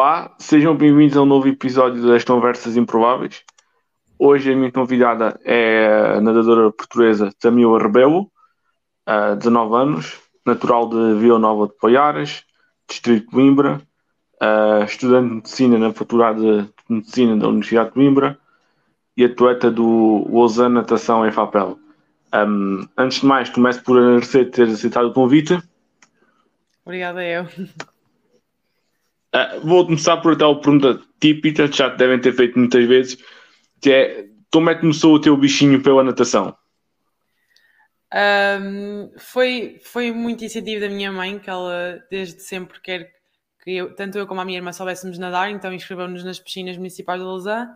Olá, sejam bem-vindos a um novo episódio das Conversas Improváveis. Hoje a minha convidada é a nadadora portuguesa Tamila Rebelo, 19 anos, natural de Vila Nova de Poiares, Distrito de Coimbra, estudante de medicina na Faculdade de Medicina da Universidade de Coimbra e atleta do Lausanne Natação em Fapel. Um, antes de mais, começo por agradecer ter aceitado o convite. Obrigada eu. Uh, vou começar por aquela pergunta típica que já te devem ter feito muitas vezes, que é como é que começou o teu bichinho pela natação? Um, foi, foi muito incentivo da minha mãe, que ela desde sempre quer que eu, tanto eu como a minha irmã soubéssemos nadar, então inscreveu-nos nas piscinas municipais de Lausanne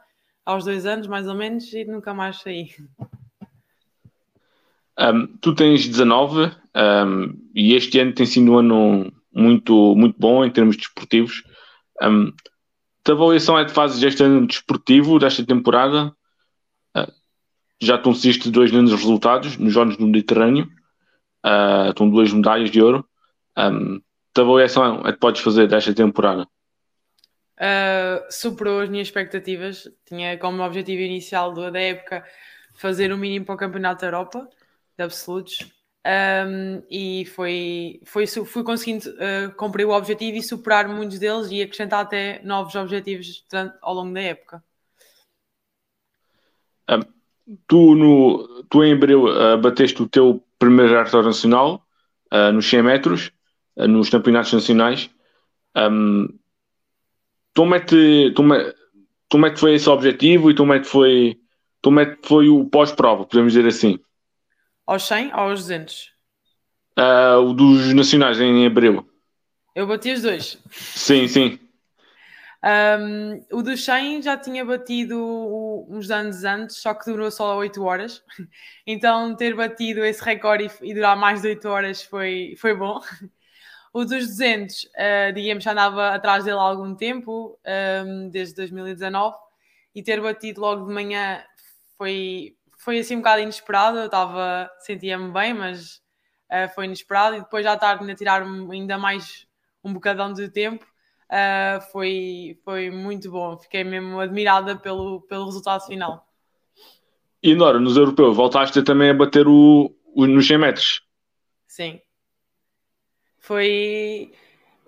aos dois anos, mais ou menos, e nunca mais saí. Um, tu tens 19 um, e este ano tem sido um ano muito, muito bom em termos desportivos. Um, a avaliação é de fases este ano desportivo, desta temporada. Uh, já conseguiste dois grandes resultados nos Jogos do Mediterrâneo, uh, estão duas medalhas de ouro. Um, a avaliação é que podes fazer desta temporada? Uh, superou as minhas expectativas. Tinha como objetivo inicial da época fazer o mínimo para o Campeonato da Europa de absolutos. Um, e foi, foi, fui conseguindo uh, cumprir o objetivo e superar muitos deles e acrescentar até novos objetivos ao longo da época. Um, tu, no, tu em Abril uh, bateste o teu primeiro recorde nacional uh, nos 100 metros, nos campeonatos nacionais. Um, como, é que, como, é, como é que foi esse objetivo e como é que foi, como é que foi o pós-prova, podemos dizer assim? Aos 100 ou aos 200? Uh, o dos nacionais em abril. Eu bati os dois. Sim, sim. Um, o dos 100 já tinha batido uns anos antes, só que durou só 8 horas. Então, ter batido esse recorde e, durar mais de 8 horas foi, foi bom. O dos 200, uh, ah, digamos, já andava atrás dele há algum tempo, um, desde 2019, e ter batido logo de manhã foi, foi assim um bocado inesperado, eu estava, sentia-me bem, mas uh, foi inesperado, e depois à tarde ainda tirar ainda mais um bocadão de tempo, uh, foi, foi muito bom, fiquei mesmo admirada pelo, pelo resultado final. E Nora, nos europeus, voltaste também a bater o, o, nos 100 metros? Sim. Foi,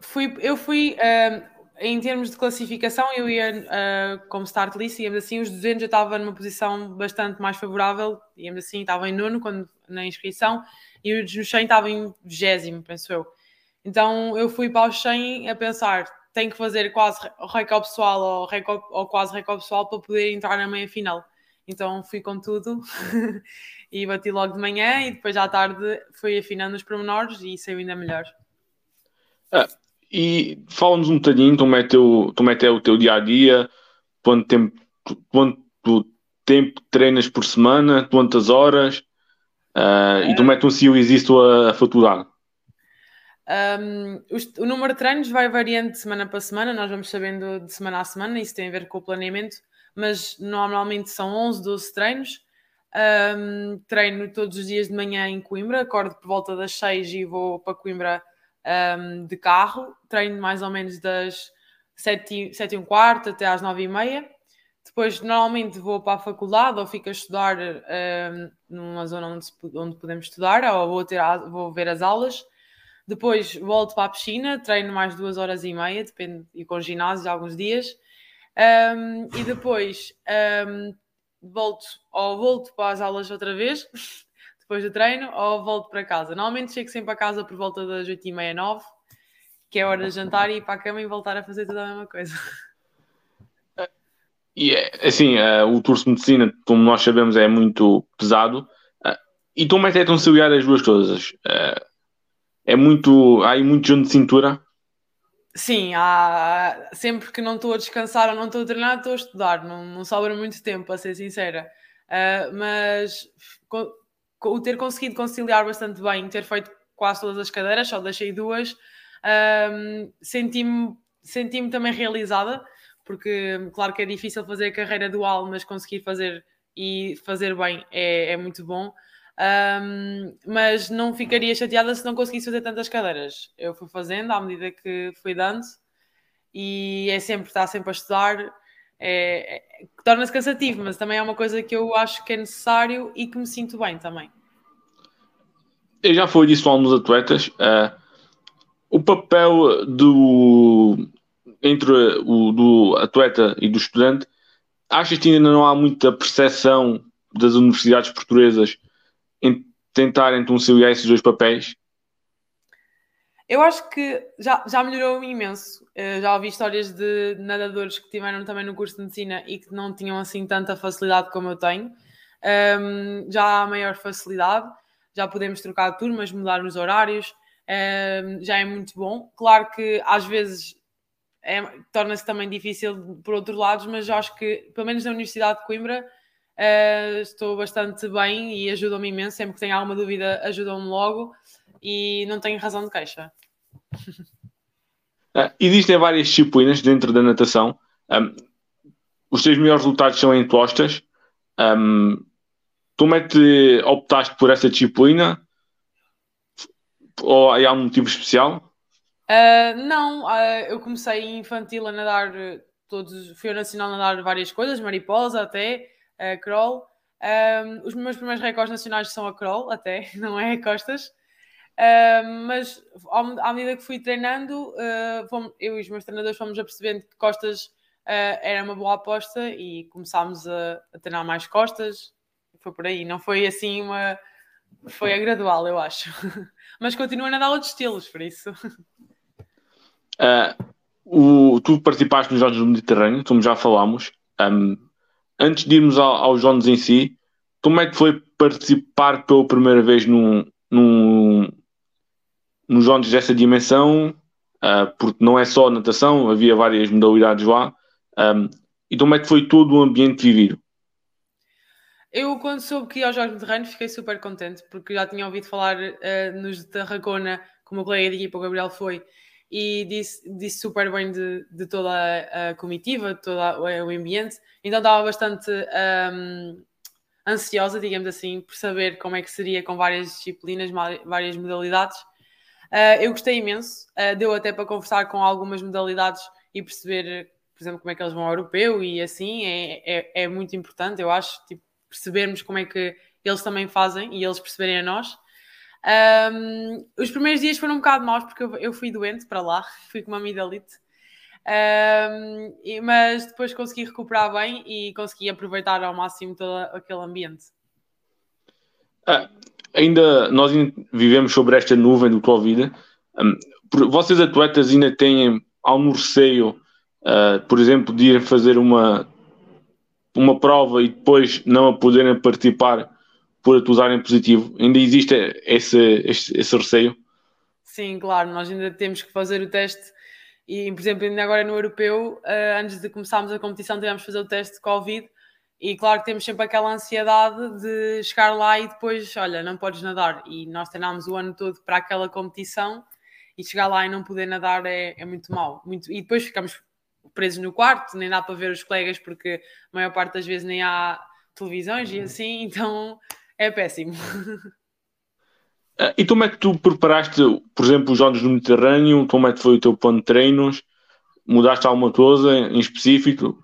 fui, eu fui, uh, em termos de classificação, eu ia uh, como start list, digamos assim, os 200 eu estava numa posição bastante mais favorável, digamos assim, estava em nono quando, na inscrição, e os 100 estava em vigésimo, penso eu. Então eu fui para os 100 a pensar, tenho que fazer quase recorde pessoal ou, recorde, ou quase recorde pessoal para poder entrar na meia final. Então fui com tudo e bati logo de manhã e depois à tarde fui afinando os pormenores e saiu ainda melhor. Ah, e fala-nos um bocadinho como é, teu, como é, o teu dia a dia, quanto tempo, quanto tempo treinas por semana, quantas horas, uh, é. e como é que tu existe a, a faculdade? Um, o, o, número de treinos vai variando de semana para semana, nós vamos sabendo de semana a semana, isso tem a ver com o planeamento, mas normalmente são 11, 12 treinos. Um, treino todos os dias de manhã em Coimbra, acordo por volta das 6 e vou para Coimbra um, de carro, treino mais ou menos das 7, e um quarto até às 9 e meia. Depois, normalmente, vou para a faculdade ou fico a estudar um, numa zona onde, onde podemos estudar, ou vou, ter, vou ver as aulas. Depois volto para a piscina, treino mais duas horas e meia, depende, e com ginásio alguns dias. Um, e depois um, volto ou volto para as aulas outra vez, depois do treino ou volto para casa. Normalmente chego sempre a casa por volta das 8 e meia, 9, que é hora de jantar e ir para a cama e voltar a fazer toda a mesma coisa. E é, assim, uh, o curso de medicina, como nós sabemos, é muito pesado. Uh, e como é que é conciliar as duas coisas? Uh, é muito. Há aí muito jogo de cintura? Sim, há, sempre que não estou a descansar ou não estou a treinar, estou a estudar. Não, não sobra muito tempo, para ser sincera. mas o ter conseguido conciliar bastante bem, ter feito quase todas as cadeiras, só deixei duas, um, senti-me senti também realizada, porque claro que é difícil fazer a carreira dual, mas conseguir fazer e fazer bem é, é muito bom. Um, mas não ficaria chateada se não conseguisse fazer tantas cadeiras. Eu fui fazendo à medida que fui dando e é sempre, está sempre a estudar, é, é, torna-se cansativo, mas também é uma coisa que eu acho que é necessário e que me sinto bem também. Eu já foi disso alguns atletas. Uh, o papel do entre o do atleta e do estudante, achas que ainda não há muita percepção das universidades portuguesas em tentarem conciliar esses dois papéis? Eu acho que já, já melhorou imenso. Uh, já ouvi histórias de nadadores que tiveram também no curso de medicina e que não tinham assim tanta facilidade como eu tenho. Um, já há maior facilidade, já podemos trocar turmas, mudar os horários, um, já é muito bom. Claro que às vezes é, torna-se também difícil por outros lados, mas acho que, pelo menos na Universidade de Coimbra, uh, estou bastante bem e ajudam-me imenso. Sempre que tenho alguma dúvida, ajudam-me logo e não tenho razão de queixa. Uh, existem várias disciplinas dentro da natação. Um, os teus melhores resultados são em costas. Um, como é que optaste por essa disciplina? Ou há um motivo especial? Uh, não, uh, eu comecei infantil a nadar todos, fui ao nacional nadar várias coisas, mariposa até, uh, crawl. Um, os meus primeiros recordes nacionais são a crawl, até, não é a costas. Uh, mas ao, à medida que fui treinando, uh, fomos, eu e os meus treinadores fomos a percebendo que costas uh, era uma boa aposta e começámos a, a, treinar mais costas. Foi por aí, não foi assim uma. Foi a gradual, eu acho. mas continuo a nadar outros estilos, por isso. o, tu participaste nos Jogos do Mediterrâneo, como já falámos. Um, antes de irmos ao, aos Jogos em si, como é que foi participar pela primeira vez num, num, nos jogos dessa dimensão, uh, porque não é só natação, havia várias modalidades lá. Um, e como é que foi todo o ambiente vivido? Eu, quando soube que ia aos Jogos Mediterrâneos, fiquei super contente, porque já tinha ouvido falar uh, nos de Tarragona, como o colega de equipa, o Gabriel, foi, e disse, disse super bem de, de toda a, comitiva, de todo o ambiente. Então estava bastante um, ansiosa, digamos assim, por saber como é que seria com várias disciplinas, várias modalidades. Uh, eu gostei imenso, uh, deu até para conversar com algumas modalidades e perceber, por exemplo, como é que eles vão ao europeu e assim, é, é, é muito importante, eu acho, tipo, percebermos como é que eles também fazem e eles perceberem a nós. Um, os primeiros dias foram um bocado maus porque eu, eu fui doente para lá, fui com uma amidalite, um, e, mas depois consegui recuperar bem e consegui aproveitar ao máximo todo aquele ambiente. Ah, ainda nós vivemos sobre esta nuvem do Covid. Um, vocês atletas ainda têm algum receio, uh, por exemplo, de ir fazer uma, uma prova e depois não a poderem participar por atuarem positivo? Ainda existe esse, esse, esse receio? Sim, claro, nós ainda temos que fazer o teste e, por exemplo, ainda agora no europeu, uh, antes de começarmos a competição, tivemos que fazer o teste de Covid e claro que temos sempre aquela ansiedade de chegar lá e depois, olha, não podes nadar. E nós treinámos o ano todo para aquela competição e chegar lá e não poder nadar é, é muito mau. Muito... E depois ficamos presos no quarto, nem dá para ver os colegas porque a maior parte das vezes nem há televisões e assim, então é péssimo. Ah, e como é que tu preparaste, por exemplo, os Jogos do Mediterrâneo? Como é que foi o teu plano de treinos? Mudaste alguma coisa em específico?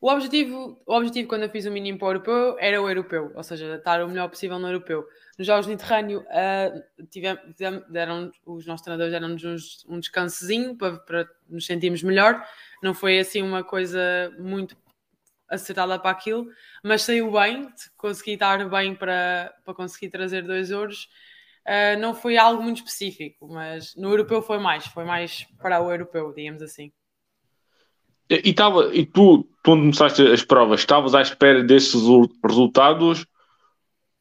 O objetivo, o objetivo quando eu fiz o mínimo para o europeu era o europeu, ou seja, estar o melhor possível no europeu. Nos Jogos do Mediterrâneo, uh, tivemos, deram, os nossos treinadores deram-nos um descansozinho para, para nos sentirmos melhor. Não foi assim uma coisa muito acertada para aquilo, mas saiu bem, consegui estar bem para, para conseguir trazer dois ouros. Uh, não foi algo muito específico, mas no europeu foi mais, foi mais para o europeu, digamos assim. E, tava, e tu, quando começaste as provas, estavas à espera desses resultados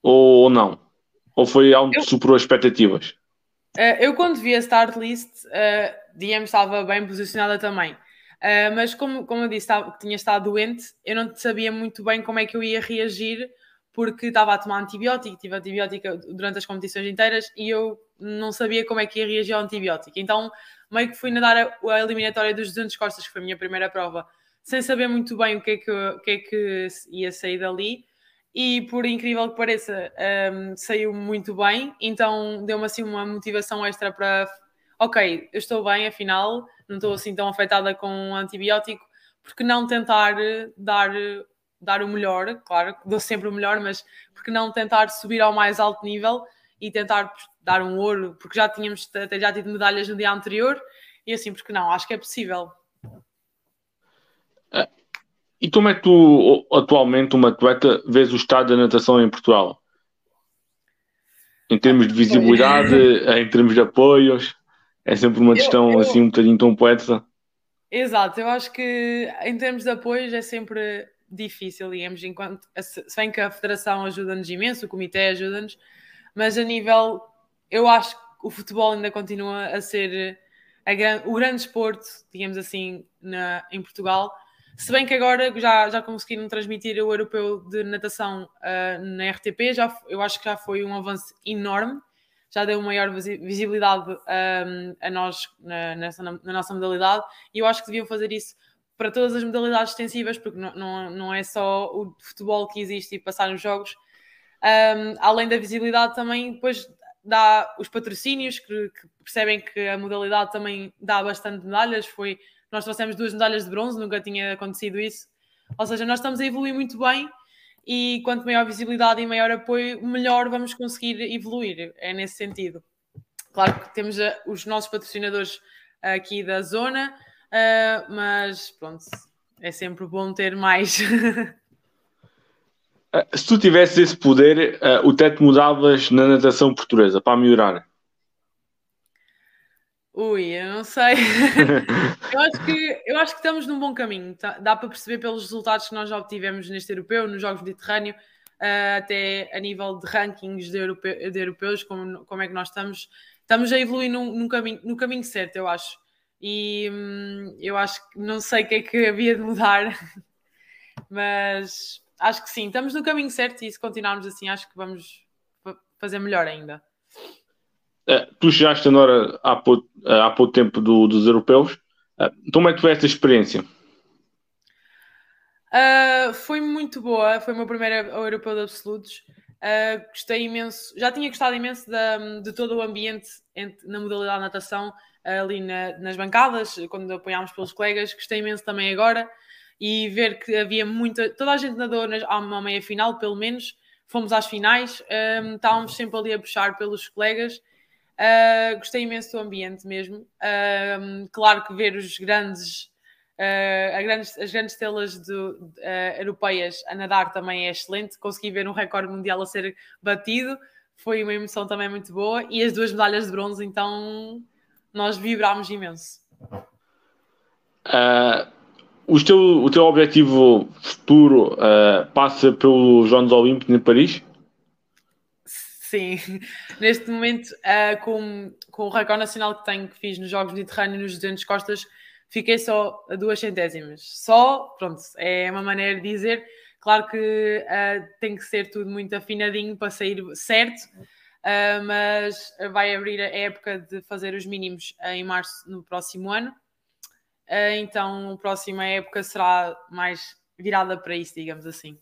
ou não? Ou foi algo que superou as expectativas? Uh, eu, quando vi a start list, uh, digamos, estava bem posicionada também. Uh, mas, como, como eu disse, estava, tinha estado doente, eu não sabia muito bem como é que eu ia reagir, porque estava a tomar antibiótico, tive antibiótico durante as competições inteiras e eu não sabia como é que ia reagir ao antibiótico. Então, meio que fui nadar a, a eliminatória dos 200 costas, que foi a minha primeira prova, sem saber muito bem o que é que, o que, é que ia sair dali. E por incrível que pareça, um, saiu muito bem, então deu-me assim uma motivação extra para ok, eu estou bem, afinal, não estou assim tão afetada com um antibiótico, porque não tentar dar, dar o melhor, claro, dou sempre o melhor, mas porque não tentar subir ao mais alto nível e tentar dar um ouro, porque já tínhamos até já tido medalhas no dia anterior, e assim, porque não, acho que é possível. Ah, e como é que tu, atualmente, uma atleta, vês o estado da natação em Portugal? Em termos de visibilidade, em termos de apoios, é sempre uma questão eu, eu... assim um bocadinho tão poética. Exato, eu acho que em termos de apoios é sempre difícil, digamos, enquanto se bem que a Federação ajuda-nos imenso, o Comitê ajuda-nos, mas a nível, eu acho que o futebol ainda continua a ser a, o grande esporte, digamos assim, na, em Portugal. Se bem que agora já, já conseguiram transmitir o europeu de natação uh, na RTP, já, eu acho que já foi um avanço enorme, já deu maior visibilidade um, a nós na, nessa, na, na, nossa modalidade, e eu acho que deviam fazer isso para todas as modalidades extensivas, porque não, não, não é só o futebol que existe e passar nos jogos. Um, além da visibilidade, também depois dá os patrocínios, que, que, percebem que a modalidade também dá bastante medalhas. Foi, nós trouxemos duas medalhas de bronze, nunca tinha acontecido isso. Ou seja, nós estamos a evoluir muito bem e quanto maior visibilidade e maior apoio, melhor vamos conseguir evoluir. É nesse sentido. Claro que temos os nossos patrocinadores aqui da zona, uh, mas pronto, é sempre bom ter mais. Ah, se tu tivesses esse poder, uh, o teto mudavas na natação portuguesa para melhorar? Ui, eu não sei. eu, acho que, eu acho que estamos num bom caminho. Tá, dá para perceber pelos resultados que nós já obtivemos neste europeu, nos Jogos Mediterrâneo, uh, até a nível de rankings de, europe, de, europeus, como, como é que nós estamos. Estamos a evoluir num, num caminho, no caminho certo, eu acho. E hum, eu acho que não sei o que é que havia de mudar, mas acho que sim, estamos no caminho certo e se continuarmos assim, acho que vamos fazer melhor ainda. É, tu chegaste agora há pouco, há pouco tempo do, dos europeus. Uh, como é que foi esta experiência? Uh, foi muito boa, foi o meu primeiro europeu de absolutos. Uh, gostei imenso, já tinha gostado imenso de, de todo o ambiente entre, na modalidade de natação, ali na, nas bancadas, quando apoiámos pelos colegas. Gostei imenso também agora e ver que havia muita. Toda a gente nadou a uma meia final, pelo menos. Fomos às finais, um, estávamos sempre ali a puxar pelos colegas. Uh, gostei imenso do ambiente mesmo. Uh, claro que ver os grandes, uh, grandes as grandes estrelas do, europeias a nadar também é excelente. Consegui ver um recorde mundial a ser batido, foi uma emoção também muito boa. E as duas medalhas de bronze, então nós vibrámos imenso. O teu, o teu objetivo futuro uh, passa pelos Jogos Olímpicos em Paris? Sim, neste momento, uh, com, com o recorde nacional que tenho, que fiz nos Jogos Mediterrâneos, nos 200 costas, fiquei só a duas centésimas. Só, pronto, é uma maneira de dizer. Claro que uh, tem que ser tudo muito afinadinho para sair certo, mas vai abrir a época de fazer os mínimos em março no próximo ano. Uh, então a próxima época será mais virada para isso, digamos assim.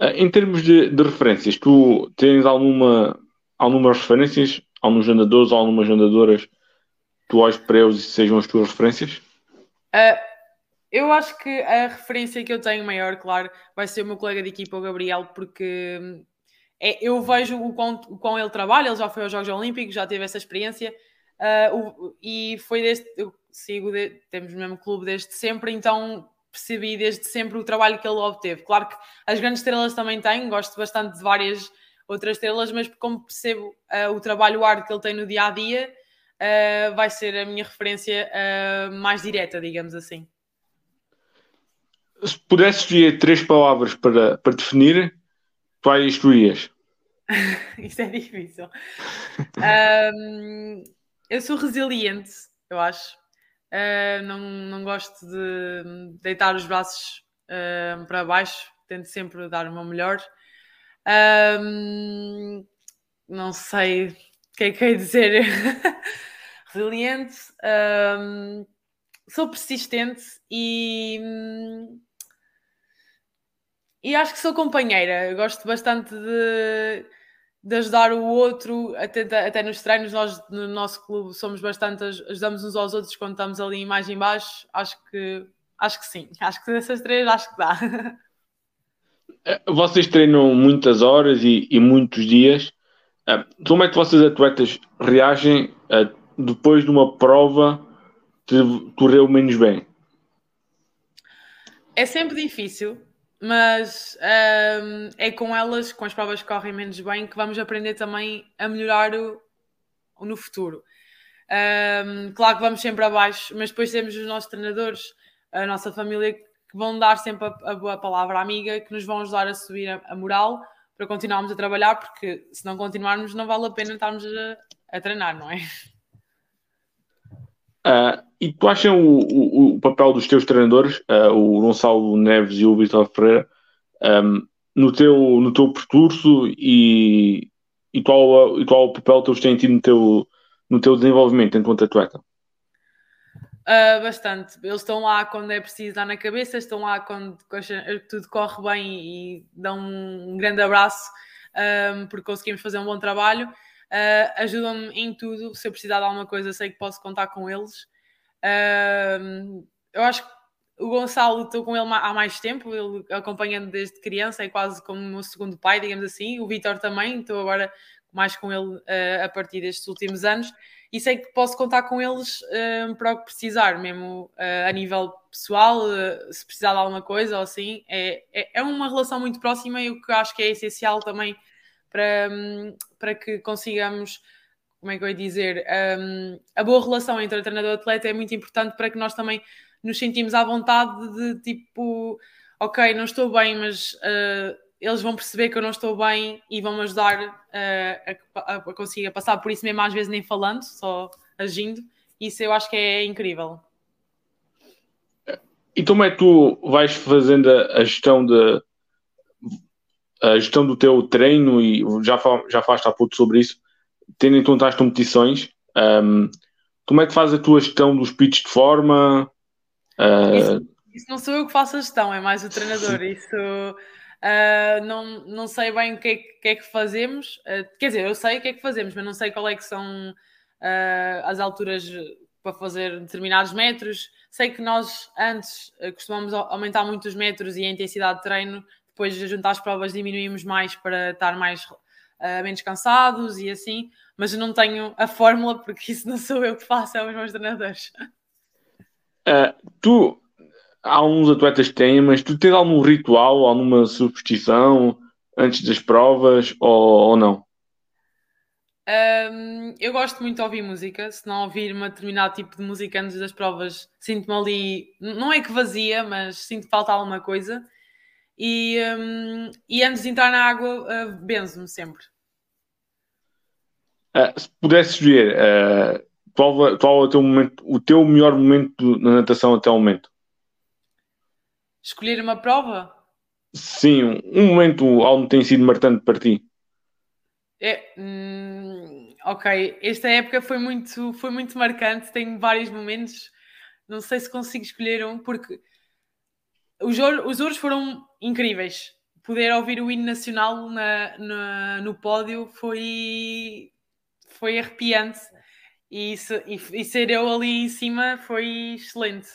Uh, em termos de, de, referências, tu tens alguma, algumas referências, alguns jogadores, algumas jogadoras tu olhas para eles e sejam as tuas referências? Uh, eu acho que a referência que eu tenho maior, claro, vai ser o meu colega de equipa, o Gabriel, porque hum, é, eu vejo o quão, o quão ele trabalha, ele já foi aos Jogos Olímpicos, já teve essa experiência, uh, o, e foi deste, eu sigo, de, temos o mesmo clube desde sempre, então percebi desde sempre o trabalho que ele obteve. Claro que as grandes estrelas também têm, gosto bastante de várias outras estrelas, mas como percebo uh, o trabalho árduo que ele tem no dia a dia, uh, vai ser a minha referência mais direta, digamos assim. Se pudesse escolher três palavras para, para definir, quais escolhias? Isso é difícil. um, eu sou resiliente, eu acho. Uh, não, não gosto de deitar os braços uh, para baixo, tento sempre dar o meu melhor. Um, não sei o que é que é dizer. Resiliente, sou persistente e, e acho que sou companheira. Eu gosto bastante de de ajudar o outro, até, até nos treinos, nós no nosso clube somos bastante, ajudamos uns aos outros quando estamos ali mais em baixo, acho que acho que sim, acho que dessas três acho que dá. Eh, vocês treinam muitas horas e, e muitos dias. Eh, como é que vocês atletas reagem eh, depois de uma prova que correu menos bem? É sempre difícil, mas um, é com elas, com as provas que correm menos bem, que vamos aprender também a melhorar o, no futuro. Um, claro que vamos sempre abaixo, mas depois temos os nossos treinadores, a nossa família, que vão dar sempre a, boa palavra amiga, que nos vão ajudar a subir a, a, moral para continuarmos a trabalhar, porque se não continuarmos, não vale a pena estarmos a, a treinar, não é? Uh, e tu achas o, o, o, papel dos teus treinadores, uh, o Gonçalo Neves e o Vitor Ferreira, um, no, teu, no teu percurso e, e, qual, e qual papel que eles têm tido no teu, no teu desenvolvimento enquanto atleta? Uh, bastante. Eles estão lá quando é preciso dar na cabeça, estão lá quando tudo corre bem e dão um grande abraço um, porque conseguimos fazer um bom trabalho. Uh, Ajudam-me em tudo. Se eu precisar de alguma coisa, sei que posso contar com eles. Uh, eu acho que o Gonçalo, estou com ele há mais tempo, ele acompanhando desde criança, é quase como o meu segundo pai, digamos assim. O Vitor também, estou agora mais com ele uh, a partir destes últimos anos e sei que posso contar com eles uh, para o que precisar, mesmo uh, a nível pessoal, se precisar de alguma coisa ou assim. É, é, é, uma relação muito próxima e o que eu acho que é essencial também para, para que consigamos como é que eu ia dizer, um, a boa relação entre o treinador e o atleta é muito importante para que nós também nos sentimos à vontade de tipo, ok, não estou bem, mas uh, eles vão perceber que eu não estou bem e vão me ajudar uh, a, a, conseguir passar por isso mesmo, às vezes nem falando, só agindo. Isso eu acho que é incrível. E como é que tu vais fazendo a gestão de a gestão do teu treino e já, já falaste há pouco sobre isso, tendo em conta as competições, um, como é que faz a tua gestão dos pitches de forma? Uh... Isso, isso, não sou eu que faço a gestão, é mais o treinador. Isso uh, não, não sei bem o que é que, é que fazemos. Uh, quer dizer, eu sei o que é que fazemos, mas não sei qual é que são as alturas para fazer determinados metros. Sei que nós antes costumamos aumentar muito os metros e a intensidade de treino, depois de juntar as provas diminuímos mais para estar mais uh, menos cansados e assim, mas eu não tenho a fórmula porque isso não sou eu que faço, é os meus treinadores. Uh, tu, há alguns atletas que têm, mas tu tens algum ritual, alguma superstição antes das provas ou, ou não? Um, eu gosto muito de ouvir música. Se não ouvir um determinado tipo de música antes das provas, sinto-me ali, não é que vazia, mas sinto falta alguma coisa. E, um, e antes de entrar na água, uh, benzo-me sempre. Uh, se pudesse escolher, uh, qual, qual é o teu, momento, o teu melhor momento na natação até o momento? Escolher uma prova? Sim, um, um momento algo tem sido marcante para ti. É, hum, ok, esta época foi muito, foi muito marcante, tenho vários momentos, não sei se consigo escolher um, porque os, os ouros foram incríveis. Poder ouvir o hino nacional na, na, no pódio foi, foi arrepiante e, e, e, ser eu ali em cima foi excelente.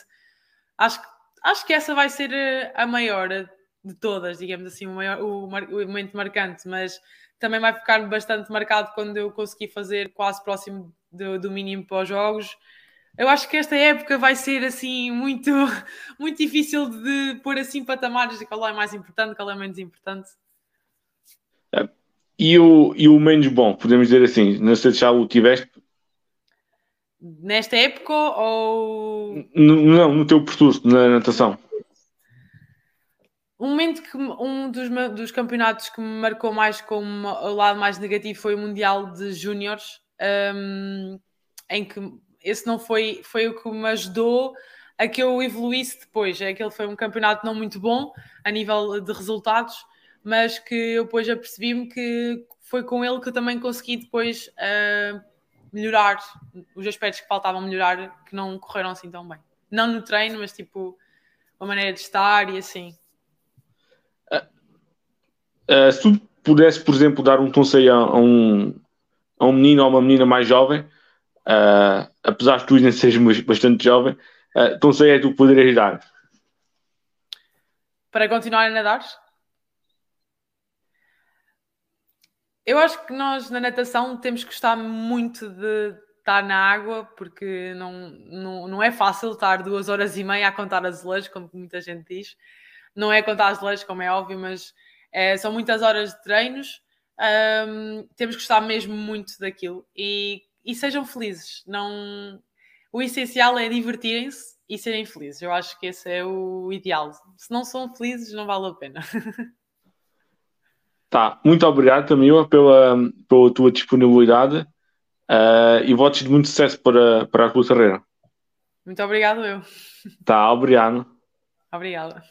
Acho, acho que essa vai ser a maior de todas, digamos assim, o, maior, o, o momento marcante, mas também vai ficar bastante marcado quando eu consegui fazer quase próximo do, do mínimo para os jogos eu acho que esta época vai ser assim muito, muito difícil de pôr assim patamares de qual é mais importante, qual é menos importante. É, e o, e o menos bom, podemos dizer assim, não sei se já o tiveste. Nesta época ou. não, no teu percurso na natação. Um momento que um dos, dos campeonatos que me marcou mais como o lado mais negativo foi o Mundial de Júniores, um, em que esse não foi, foi o que me ajudou a que eu evoluísse depois. Aquele foi um campeonato não muito bom a nível de resultados, mas que eu depois apercebi-me que foi com ele que eu também consegui depois uh, melhorar os aspectos que faltavam melhorar, que não correram assim tão bem. Não no treino, mas tipo a maneira de estar e assim. Uh, se tu pudesse, por exemplo, dar um conselho a, um, a um menino ou uma menina mais jovem, uh, apesar de tu ainda seres bastante jovem, uh, conselho é que tu poderias dar? Para continuar a nadar? Eu acho que nós na natação temos que gostar muito de estar na água, porque não, não, não é fácil estar duas horas e meia a contar azulejos, como muita gente diz. Não é contar azulejos, como é óbvio, mas é, são muitas horas de treinos. Um, temos que gostar mesmo muito daquilo e, e sejam felizes. Não, o essencial é divertirem-se e serem felizes. Eu acho que esse é o ideal. Se não são felizes, não vale a pena. Tá, muito obrigado, Tamila, pela, pela tua disponibilidade uh, e votos de muito sucesso para, para a tua carreira. Muito obrigado, eu. Tá, obrigado. Obrigada.